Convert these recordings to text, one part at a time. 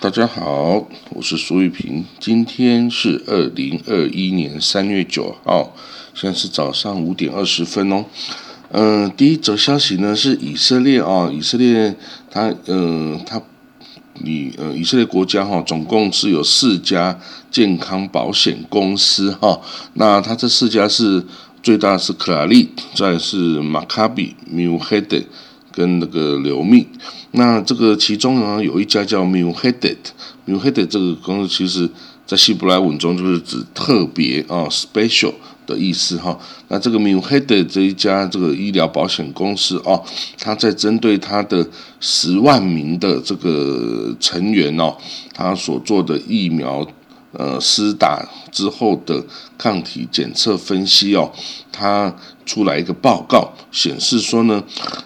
大家好，我是苏玉平。今天是二零二一年三月九号，现在是早上五点二十分哦。嗯，第一则消息呢是以色列啊，以色列它嗯它你呃以色列国家哈，总共是有四家健康保险公司哈。那它这四家是最大是克拉利，再是马卡比、米乌黑德跟那个刘密。那这个其中呢，有一家叫 m u h e d e t m u h e d e t 这个公司，其实在希伯来文中就是指特别啊，special 的意思哈。那这个 m u h e d e t 这一家这个医疗保险公司哦，它在针对它的十万名的这个成员哦，它所做的疫苗。呃，施打之后的抗体检测分析哦，它出来一个报告显示说呢，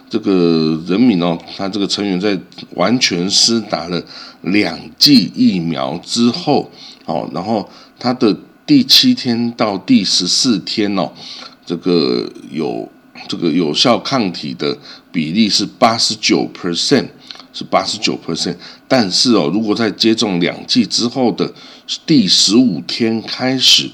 这个人民哦，他这个成员在完全施打了两剂疫苗之后，哦，然后他的第七天到第十四天哦，这个有这个有效抗体的比例是八十九 percent。是八十九 percent，但是哦，如果在接种两剂之后的第十五天开始，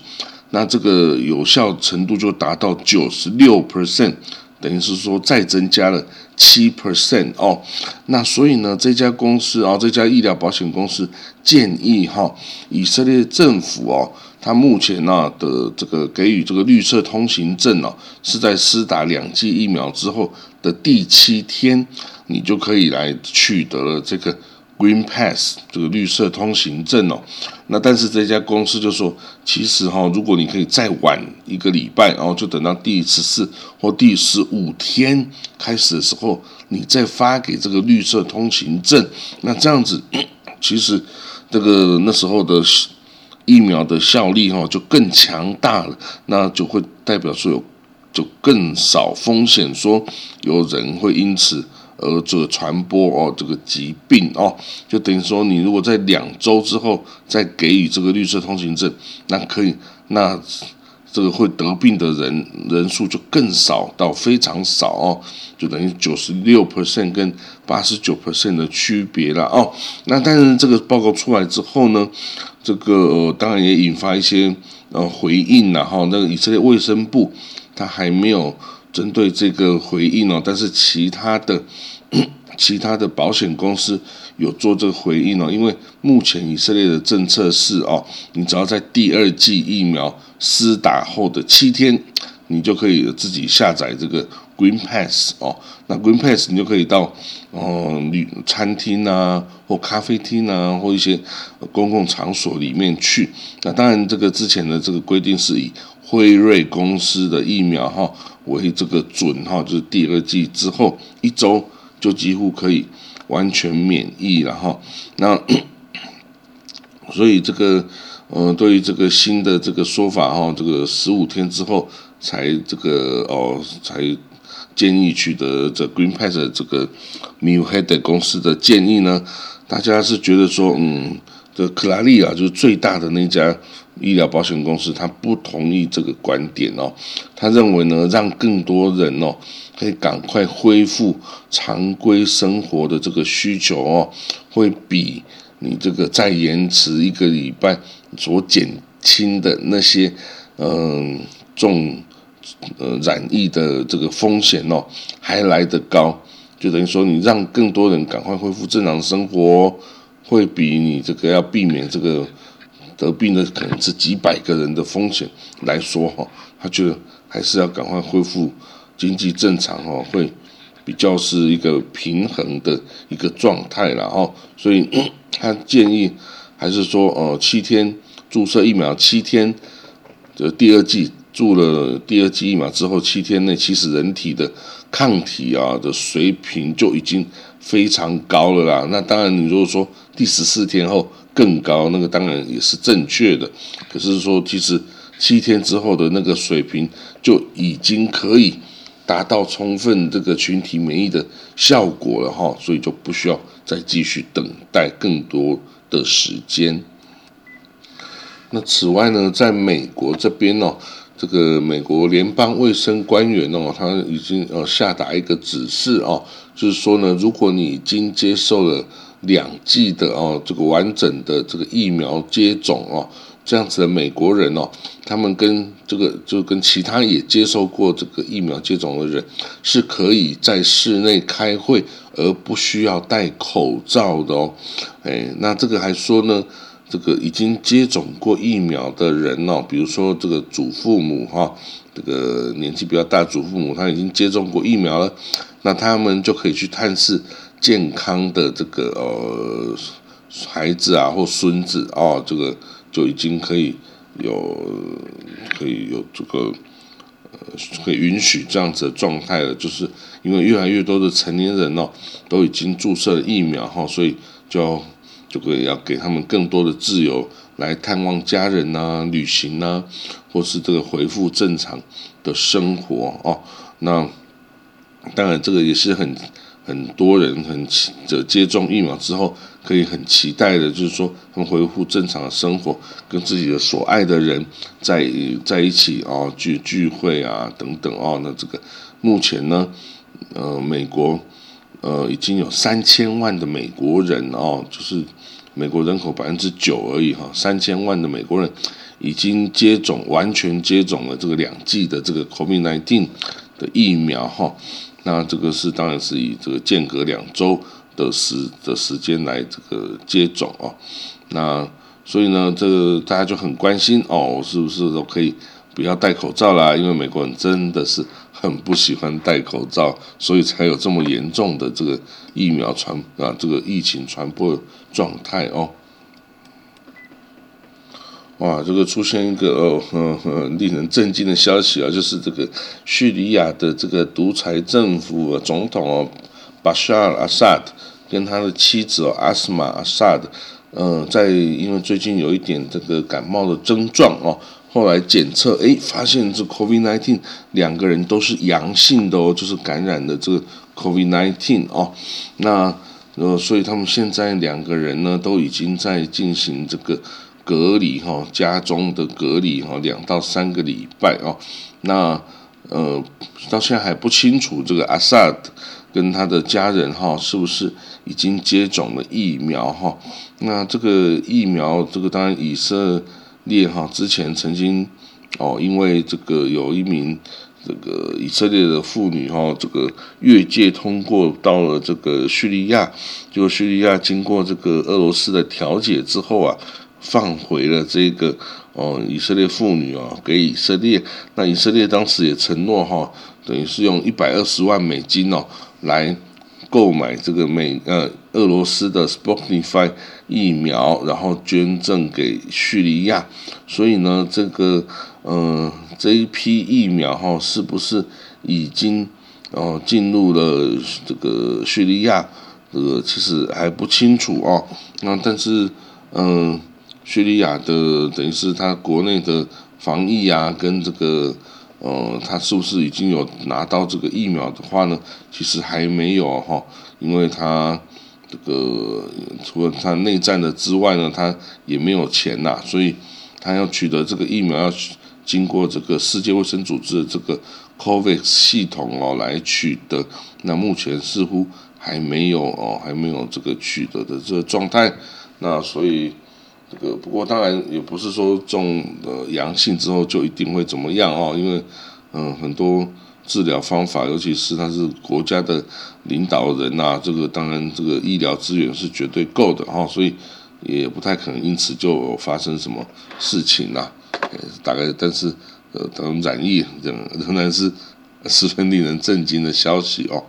那这个有效程度就达到九十六 percent，等于是说再增加了七 percent 哦。那所以呢，这家公司啊，这家医疗保险公司建议哈，以色列政府哦，他目前呢的这个给予这个绿色通行证哦，是在施打两剂疫苗之后的第七天。你就可以来取得了这个 Green Pass 这个绿色通行证哦。那但是这家公司就说，其实哈，如果你可以再晚一个礼拜，然后就等到第十四或第十五天开始的时候，你再发给这个绿色通行证，那这样子 其实这个那时候的疫苗的效力哈就更强大了，那就会代表说有就更少风险，说有人会因此。而这个传播哦，这个疾病哦，就等于说，你如果在两周之后再给予这个绿色通行证，那可以，那这个会得病的人人数就更少到非常少哦，就等于九十六 percent 跟八十九 percent 的区别了哦。那但是这个报告出来之后呢，这个当然也引发一些呃回应了哈。那个以色列卫生部他还没有。针对这个回应哦，但是其他的 其他的保险公司有做这个回应哦，因为目前以色列的政策是哦，你只要在第二剂疫苗施打后的七天，你就可以自己下载这个 Green Pass 哦，那 Green Pass 你就可以到哦旅餐厅啊或咖啡厅啊或一些公共场所里面去。那当然，这个之前的这个规定是以辉瑞公司的疫苗哈。为这个准哈，就是第二季之后一周就几乎可以完全免疫了哈。那 所以这个呃，对于这个新的这个说法哈，这个十五天之后才这个哦，才建议取得这 Green Pass 这个 m u h e d 公司的建议呢，大家是觉得说嗯，这克拉利啊，就是最大的那家。医疗保险公司他不同意这个观点哦，他认为呢，让更多人哦可以赶快恢复常规生活的这个需求哦，会比你这个再延迟一个礼拜所减轻的那些嗯重呃染疫的这个风险哦还来得高，就等于说你让更多人赶快恢复正常生活，会比你这个要避免这个。得病的可能是几百个人的风险来说哈，他觉得还是要赶快恢复经济正常哈，会比较是一个平衡的一个状态了哈，所以 他建议还是说哦，七天注射疫苗，七天的第二剂注了第二剂疫苗之后，七天内其实人体的抗体啊的水平就已经非常高了啦。那当然，你如果说第十四天后。更高，那个当然也是正确的。可是说，其实七天之后的那个水平就已经可以达到充分这个群体免疫的效果了哈，所以就不需要再继续等待更多的时间。那此外呢，在美国这边哦，这个美国联邦卫生官员哦，他已经呃下达一个指示哦，就是说呢，如果你已经接受了两剂的哦，这个完整的这个疫苗接种哦，这样子的美国人哦，他们跟这个就跟其他也接受过这个疫苗接种的人，是可以在室内开会而不需要戴口罩的哦。哎，那这个还说呢，这个已经接种过疫苗的人哦，比如说这个祖父母哈，这个年纪比较大祖父母他已经接种过疫苗了，那他们就可以去探视。健康的这个呃孩子啊或孙子哦，这个就已经可以有可以有这个呃可以允许这样子的状态了，就是因为越来越多的成年人哦都已经注射了疫苗哈，所以就就可以要给他们更多的自由来探望家人呐、旅行呐，或是这个恢复正常的生活哦。那当然这个也是很。很多人很期的接种疫苗之后，可以很期待的，就是说他们恢复正常的生活，跟自己的所爱的人在在一起哦，聚聚会啊等等哦。那这个目前呢，呃，美国呃已经有三千万的美国人哦，就是美国人口百分之九而已哈，三千万的美国人已经接种完全接种了这个两剂的这个 COVID-19 的疫苗哈。那这个是当然是以这个间隔两周的时的时间来这个接种哦，那所以呢，这个大家就很关心哦，是不是都可以不要戴口罩啦？因为美国人真的是很不喜欢戴口罩，所以才有这么严重的这个疫苗传啊，这个疫情传播状态哦。哇，这个出现一个哦，令人震惊的消息啊，就是这个叙利亚的这个独裁政府总统哦，巴沙尔·阿萨德跟他的妻子哦，阿斯玛·阿萨德，嗯，在因为最近有一点这个感冒的症状哦，后来检测诶，发现这 COVID-19 两个人都是阳性的哦，就是感染的这个 COVID-19 哦，那呃，所以他们现在两个人呢都已经在进行这个。隔离哈，家中的隔离哈，两到三个礼拜哦。那呃，到现在还不清楚这个阿萨德跟他的家人哈，是不是已经接种了疫苗哈？那这个疫苗，这个当然以色列哈之前曾经哦，因为这个有一名这个以色列的妇女哈，这个越界通过到了这个叙利亚，就叙利亚经过这个俄罗斯的调解之后啊。放回了这个哦，以色列妇女哦，给以色列。那以色列当时也承诺哈，等于是用一百二十万美金哦，来购买这个美呃俄罗斯的 Sputnik 疫苗，然后捐赠给叙利亚。所以呢，这个呃这一批疫苗哈，是不是已经哦进入了这个叙利亚？这个其实还不清楚哦。那但是嗯。叙利亚的等于是他国内的防疫啊，跟这个呃，他是不是已经有拿到这个疫苗的话呢？其实还没有哈，因为他这个除了他内战的之外呢，他也没有钱呐，所以他要取得这个疫苗要经过这个世界卫生组织的这个 COVAX 系统哦来取得，那目前似乎还没有哦，还没有这个取得的这个状态，那所以。这个不过当然也不是说中了阳性之后就一定会怎么样哦，因为嗯很多治疗方法，尤其是他是国家的领导人呐，这个当然这个医疗资源是绝对够的哈，所以也不太可能因此就发生什么事情呐。大概但是呃等染疫仍仍然是十分令人震惊的消息哦。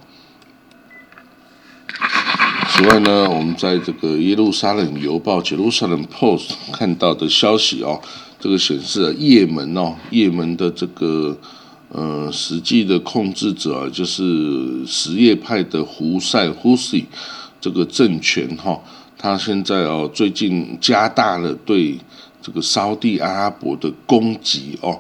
此外呢，我们在这个耶路撒冷邮报 （Jerusalem Post） 看到的消息哦，这个显示也门哦，也门的这个呃实际的控制者就是什叶派的胡塞胡塞这个政权哈，他现在哦最近加大了对这个沙地阿拉伯的攻击哦。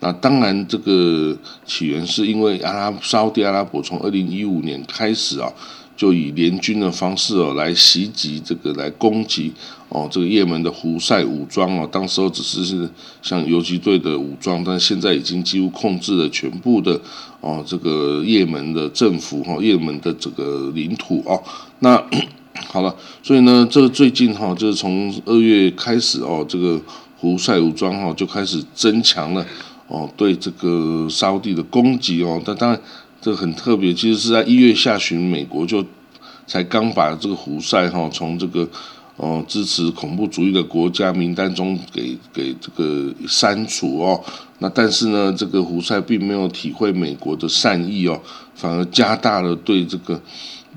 那当然，这个起源是因为阿拉沙地阿拉伯从二零一五年开始啊。就以联军的方式哦来袭击这个来攻击哦这个也门的胡塞武装哦，当时候只是是像游击队的武装，但现在已经几乎控制了全部的哦这个也门的政府哈也门的这个领土哦。那 好了，所以呢，这个最近哈，就是从二月开始哦，这个胡塞武装哈就开始增强了哦，对这个沙地的攻击哦。但当然，这很特别，其实是在一月下旬，美国就才刚把这个胡塞哈从这个哦支持恐怖主义的国家名单中给给这个删除哦。那但是呢，这个胡塞并没有体会美国的善意哦，反而加大了对这个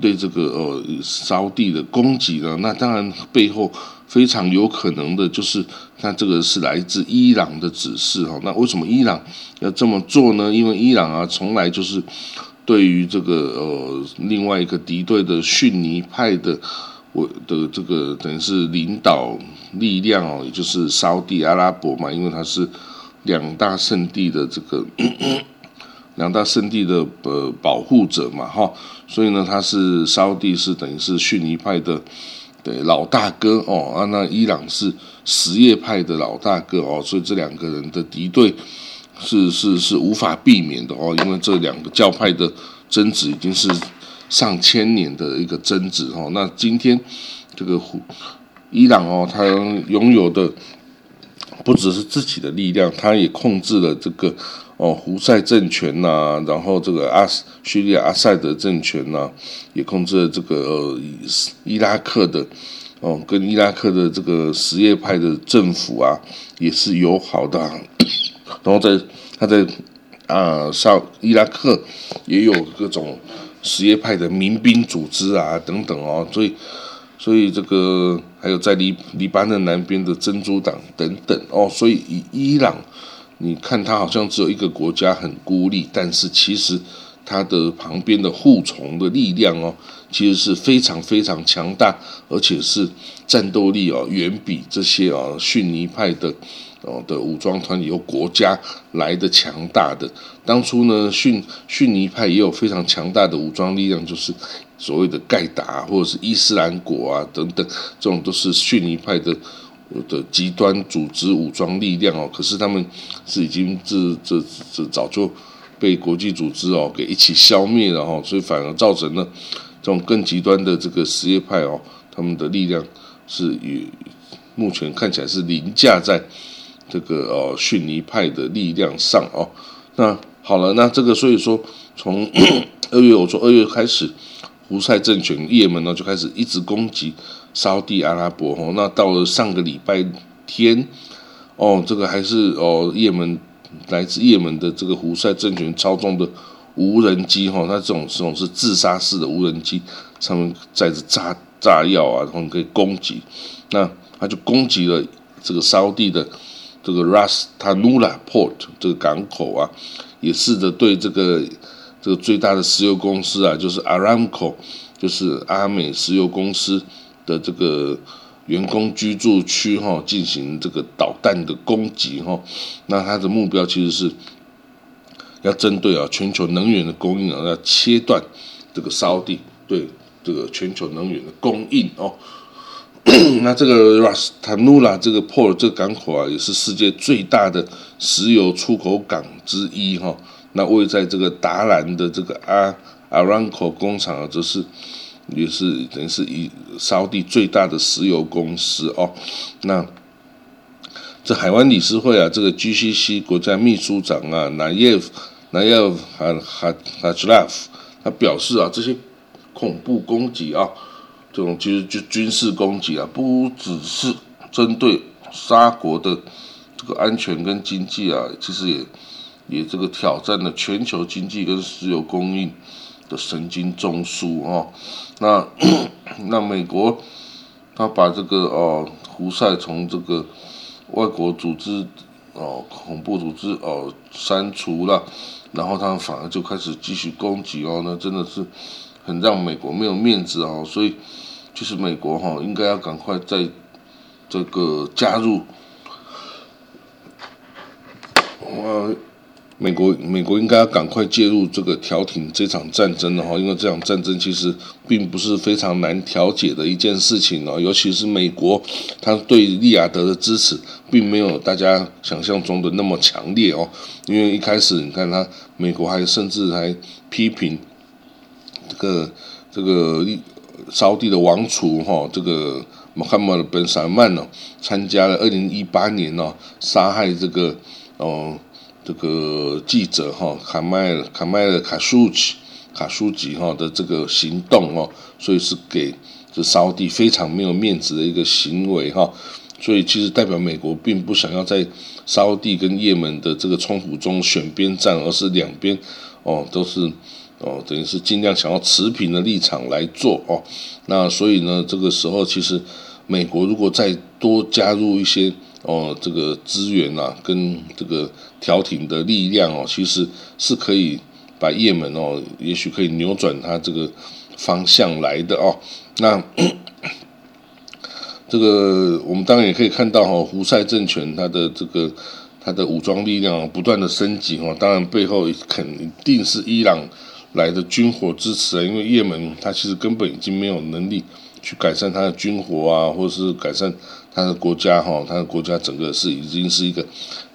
对这个呃烧地的攻击了。那当然背后非常有可能的就是，那这个是来自伊朗的指示哈。那为什么伊朗要这么做呢？因为伊朗啊，从来就是对于这个呃另外一个敌对的逊尼派的我的这个等于是领导力量哦，也就是沙地阿拉伯嘛，因为它是两大圣地的这个 两大圣地的呃保护者嘛哈，所以呢，他是沙地是等于是逊尼派的。对老大哥哦啊，那伊朗是什叶派的老大哥哦，所以这两个人的敌对是是是无法避免的哦，因为这两个教派的争执已经是上千年的一个争执哦。那今天这个伊朗哦，他拥有的不只是自己的力量，他也控制了这个。哦，胡塞政权呐，然后这个阿叙利亚阿塞德政权呐，也控制了这个呃伊拉克的哦，跟伊拉克的这个什叶派的政府啊，也是友好的。然后在他在啊上伊拉克也有各种什叶派的民兵组织啊等等哦，所以所以这个还有在黎黎巴嫩南边的珍珠党等等哦，所以以伊朗。你看，它好像只有一个国家很孤立，但是其实它的旁边的护从的力量哦，其实是非常非常强大，而且是战斗力哦，远比这些啊逊尼派的哦的武装团体或国家来的强大的。当初呢，逊逊尼派也有非常强大的武装力量，就是所谓的盖达或者是伊斯兰国啊等等，这种都是逊尼派的。的极端组织武装力量哦，可是他们是已经这这这早就被国际组织哦给一起消灭了哦，所以反而造成了这种更极端的这个什叶派哦，他们的力量是与目前看起来是凌驾在这个哦逊尼派的力量上哦。那好了，那这个所以说从二月我说二月开始，胡塞政权也门呢就开始一直攻击。沙地阿拉伯哦，那到了上个礼拜天哦，这个还是哦，也门来自也门的这个胡塞政权操纵的无人机哈，那这种这种是自杀式的无人机，上面载着炸炸药啊，然后可以攻击，那他就攻击了这个沙地的这个 Ras Tanura Port 这个港口啊，也试着对这个这个最大的石油公司啊，就是 Aramco，就是阿美石油公司。的这个员工居住区哈，进行这个导弹的攻击哈，那它的目标其实是要针对啊全球能源的供应啊，要切断这个烧地对这个全球能源的供应哦。那这个 Ras Tanura 这个 port 这个港口啊，也是世界最大的石油出口港之一哈。那位在这个达兰的这个阿 Aramco 工厂啊，则是。也是等于是以沙地最大的石油公司哦，那这海湾理事会啊，这个 GCC 国家秘书长啊，南耶南耶哈哈哈吉拉夫，他表示啊，这些恐怖攻击啊，这种其实就军事攻击啊，不只是针对沙国的这个安全跟经济啊，其实也也这个挑战了全球经济跟石油供应。的神经中枢哦，那 那美国他把这个哦胡塞从这个外国组织哦恐怖组织哦删除了，然后他们反而就开始继续攻击哦，那真的是很让美国没有面子哦，所以就是美国哈应该要赶快在这个加入我。美国美国应该要赶快介入这个调停这场战争了哈，因为这场战争其实并不是非常难调解的一件事情哦，尤其是美国，他对利雅得的支持并没有大家想象中的那么强烈哦，因为一开始你看他美国还甚至还批评这个这个沙地的王储哈，这个穆罕默德·本·萨曼呢，参加了二零一八年呢杀害这个哦这个记者哈卡麦尔卡麦尔卡舒奇卡舒吉哈的这个行动哦，所以是给这沙地非常没有面子的一个行为哈。所以其实代表美国并不想要在沙地跟也门的这个冲突中选边站，而是两边哦都是哦等于是尽量想要持平的立场来做哦。那所以呢，这个时候其实美国如果再多加入一些哦这个资源啊，跟这个调停的力量哦，其实是可以把也门哦，也许可以扭转它这个方向来的哦。那。这个我们当然也可以看到哈，胡塞政权它的这个它的武装力量不断的升级哈，当然背后肯定是伊朗来的军火支持啊，因为也门它其实根本已经没有能力去改善它的军火啊，或者是改善他的国家哈，他的国家整个是已经是一个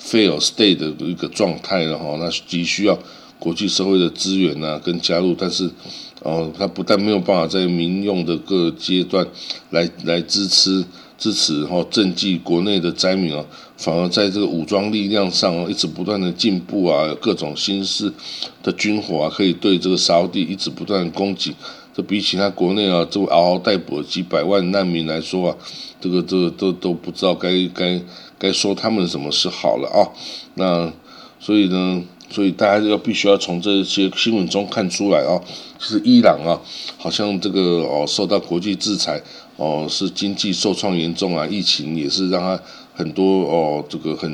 fail state 的一个状态了哈，那急需要国际社会的资源啊跟加入，但是。哦，他不但没有办法在民用的各阶段来来支持支持哈赈济国内的灾民啊，反而在这个武装力量上哦一直不断的进步啊，各种新式的军火啊，可以对这个沙地一直不断攻击。这比起他国内啊，这嗷嗷待哺几百万难民来说啊，这个这个都都不知道该该该说他们什么是好了啊。那所以呢？所以大家要必须要从这些新闻中看出来啊，是伊朗啊，好像这个哦受到国际制裁哦，是经济受创严重啊，疫情也是让他很多哦这个很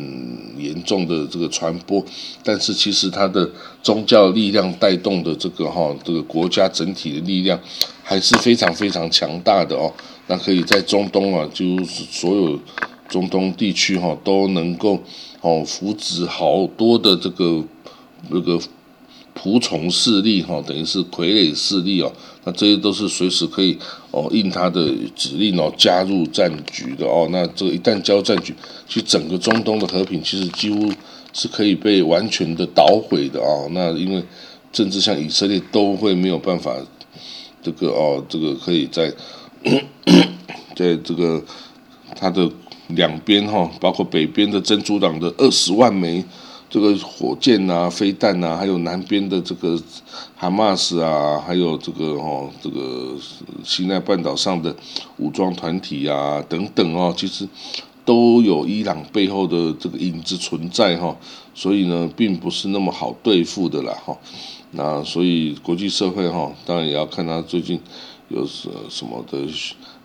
严重的这个传播，但是其实它的宗教力量带动的这个哈这个国家整体的力量还是非常非常强大的哦，那可以在中东啊，就是所有中东地区哈都能够哦扶植好多的这个。那个仆从势力哈，等于是傀儡势力哦，那这些都是随时可以哦应他的指令哦加入战局的哦。那这个一旦加入战局，其实整个中东的和平其实几乎是可以被完全的捣毁的哦。那因为政治像以色列都会没有办法这个哦，这个可以在在这个它的两边哈，包括北边的珍珠党的二十万枚。这个火箭呐、飞弹呐，还有南边的这个哈马斯啊，还有这个哦，这个西奈半岛上的武装团体啊等等哦，其实都有伊朗背后的这个影子存在哈，所以呢，并不是那么好对付的啦哈。那所以国际社会哈，当然也要看他最近有什什么的，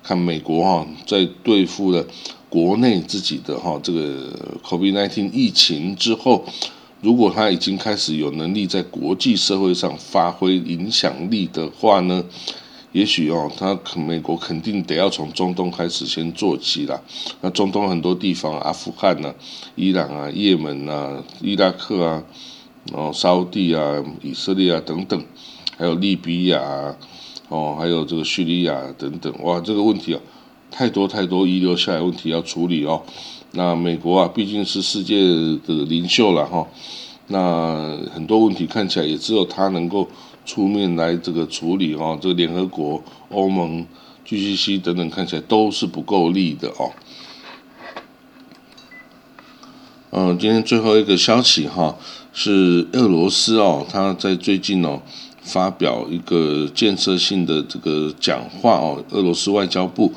看美国哈在对付的。国内自己的哈这个 COVID-19 疫情之后，如果他已经开始有能力在国际社会上发挥影响力的话呢，也许哦，他美国肯定得要从中东开始先做起啦。那中东很多地方，阿富汗呐、伊朗啊、也门呐、伊拉克啊、哦、沙地啊、以色列啊等等，还有利比亚哦，还有这个叙利亚等等，哇，这个问题啊。太多太多遗留下来问题要处理哦，那美国啊毕竟是世界的领袖了哈，那很多问题看起来也只有他能够出面来这个处理哈，这个联合国、欧盟、GCC 等等看起来都是不够力的哦。嗯，今天最后一个消息哈，是俄罗斯哦，他在最近哦发表一个建设性的这个讲话哦，俄罗斯外交部。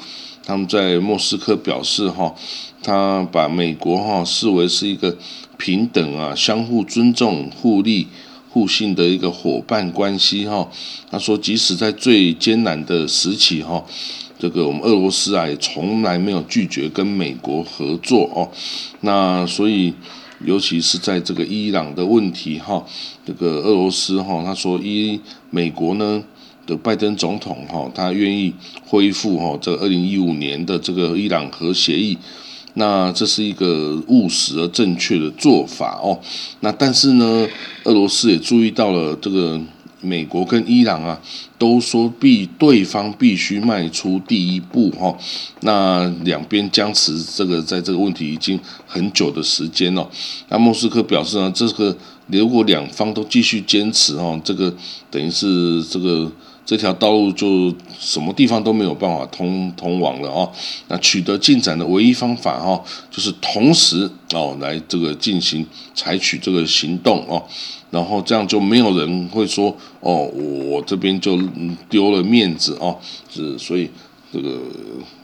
他们在莫斯科表示，哈，他把美国哈视为是一个平等啊、相互尊重、互利互信的一个伙伴关系，哈。他说，即使在最艰难的时期，哈，这个我们俄罗斯啊也从来没有拒绝跟美国合作哦。那所以，尤其是在这个伊朗的问题，哈，这个俄罗斯哈，他说，伊美国呢。的拜登总统哈，他愿意恢复哈这二零一五年的这个伊朗核协议，那这是一个务实而正确的做法哦。那但是呢，俄罗斯也注意到了这个美国跟伊朗啊，都说必对方必须迈出第一步哈。那两边僵持这个在这个问题已经很久的时间了。那莫斯科表示呢，这个如果两方都继续坚持哦，这个等于是这个。这条道路就什么地方都没有办法通通往了哦。那取得进展的唯一方法哈，就是同时哦来这个进行采取这个行动哦，然后这样就没有人会说哦我这边就丢了面子哦，是所以。这个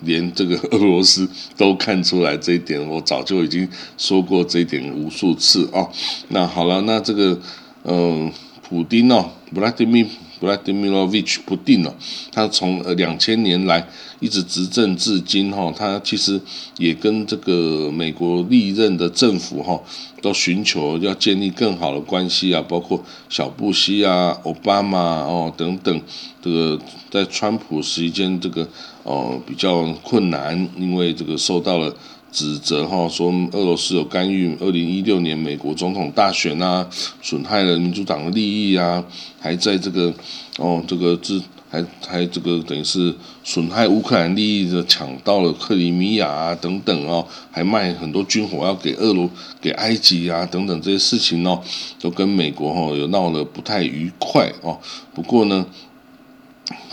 连这个俄罗斯都看出来这一点，我早就已经说过这一点无数次哦。那好了，那这个嗯，普丁哦，布拉迪米布拉迪米罗维奇普丁哦，他从呃两千年来一直执政至今哈，他其实也跟这个美国历任的政府哈。都寻求要建立更好的关系啊，包括小布希啊、奥巴马哦等等，这个在川普时间这个哦比较困难，因为这个受到了指责哈，说俄罗斯有干预二零一六年美国总统大选啊，损害了民主党的利益啊，还在这个哦这个自。还还这个等于是损害乌克兰利益的，抢到了克里米亚啊等等哦，还卖很多军火要给俄罗给埃及啊等等这些事情哦，都跟美国哈有闹得不太愉快哦。不过呢，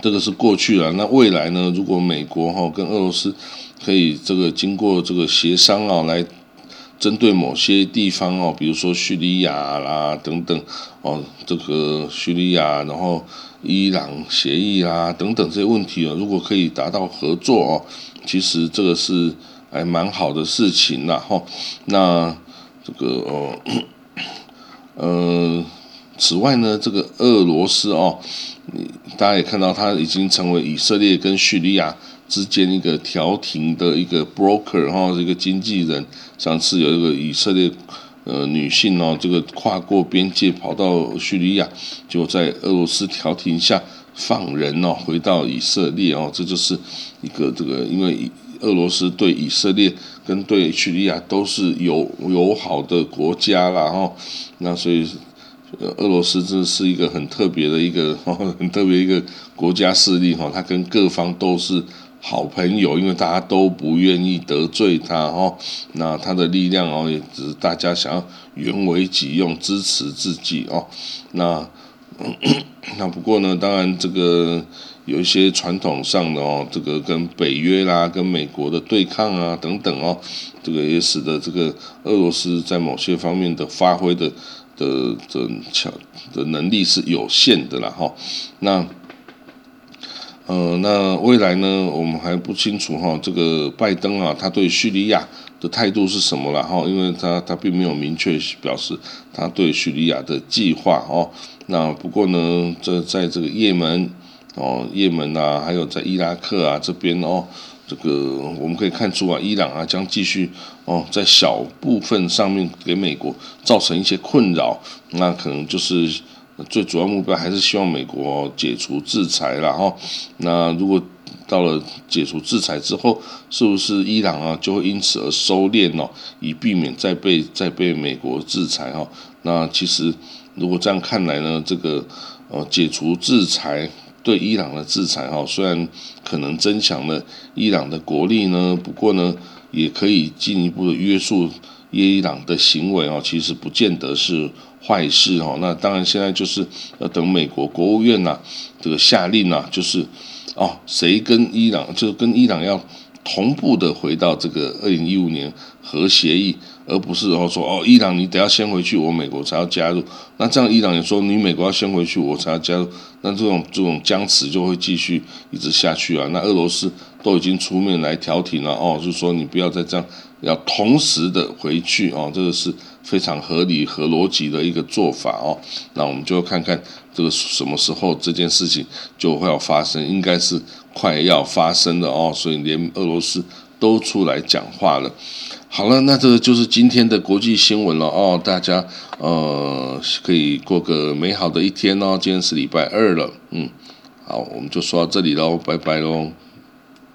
这个是过去了。那未来呢，如果美国哈跟俄罗斯可以这个经过这个协商啊，来针对某些地方哦，比如说叙利亚啦等等哦，这个叙利亚然后。伊朗协议啊，等等这些问题啊，如果可以达到合作哦，其实这个是还蛮好的事情啦哈。那这个哦，呃，此外呢，这个俄罗斯哦，大家也看到，它已经成为以色列跟叙利亚之间一个调停的一个 broker 哈，一个经纪人。上次有一个以色列。呃，女性哦，这个跨过边界跑到叙利亚，就在俄罗斯调停下放人哦，回到以色列哦，这就是一个这个，因为俄罗斯对以色列跟对叙利亚都是友友好的国家啦哈，那所以俄罗斯这是一个很特别的一个很特别一个国家势力哈，它跟各方都是。好朋友，因为大家都不愿意得罪他哦，那他的力量哦，也只是大家想要原为己用，支持自己哦。那 那不过呢，当然这个有一些传统上的哦，这个跟北约啦、跟美国的对抗啊等等哦，这个也使得这个俄罗斯在某些方面的发挥的的的强的能力是有限的啦哈。那呃，那未来呢？我们还不清楚哈。这个拜登啊，他对叙利亚的态度是什么了哈？因为他他并没有明确表示他对叙利亚的计划哦。那不过呢，这在这个也门哦，也门啊，还有在伊拉克啊这边哦，这个我们可以看出啊，伊朗啊将继续哦，在小部分上面给美国造成一些困扰，那可能就是。最主要目标还是希望美国解除制裁了哈。那如果到了解除制裁之后，是不是伊朗啊就会因此而收敛哦，以避免再被再被美国制裁哈？那其实如果这样看来呢，这个呃解除制裁对伊朗的制裁哈，虽然可能增强了伊朗的国力呢，不过呢也可以进一步的约束伊朗的行为哦，其实不见得是。坏事哦，那当然现在就是要等美国国务院呐这个下令呐，就是哦谁跟伊朗就跟伊朗要同步的回到这个二零一五年核协议，而不是哦说哦伊朗你得要先回去，我美国才要加入。那这样伊朗也说你美国要先回去，我才要加入。那这种这种僵持就会继续一直下去啊。那俄罗斯都已经出面来调停了哦，就说你不要再这样，要同时的回去哦，这个是。非常合理和逻辑的一个做法哦，那我们就看看这个什么时候这件事情就会要发生，应该是快要发生的哦，所以连俄罗斯都出来讲话了。好了，那这个就是今天的国际新闻了哦，大家呃可以过个美好的一天哦，今天是礼拜二了，嗯，好，我们就说到这里喽，拜拜喽。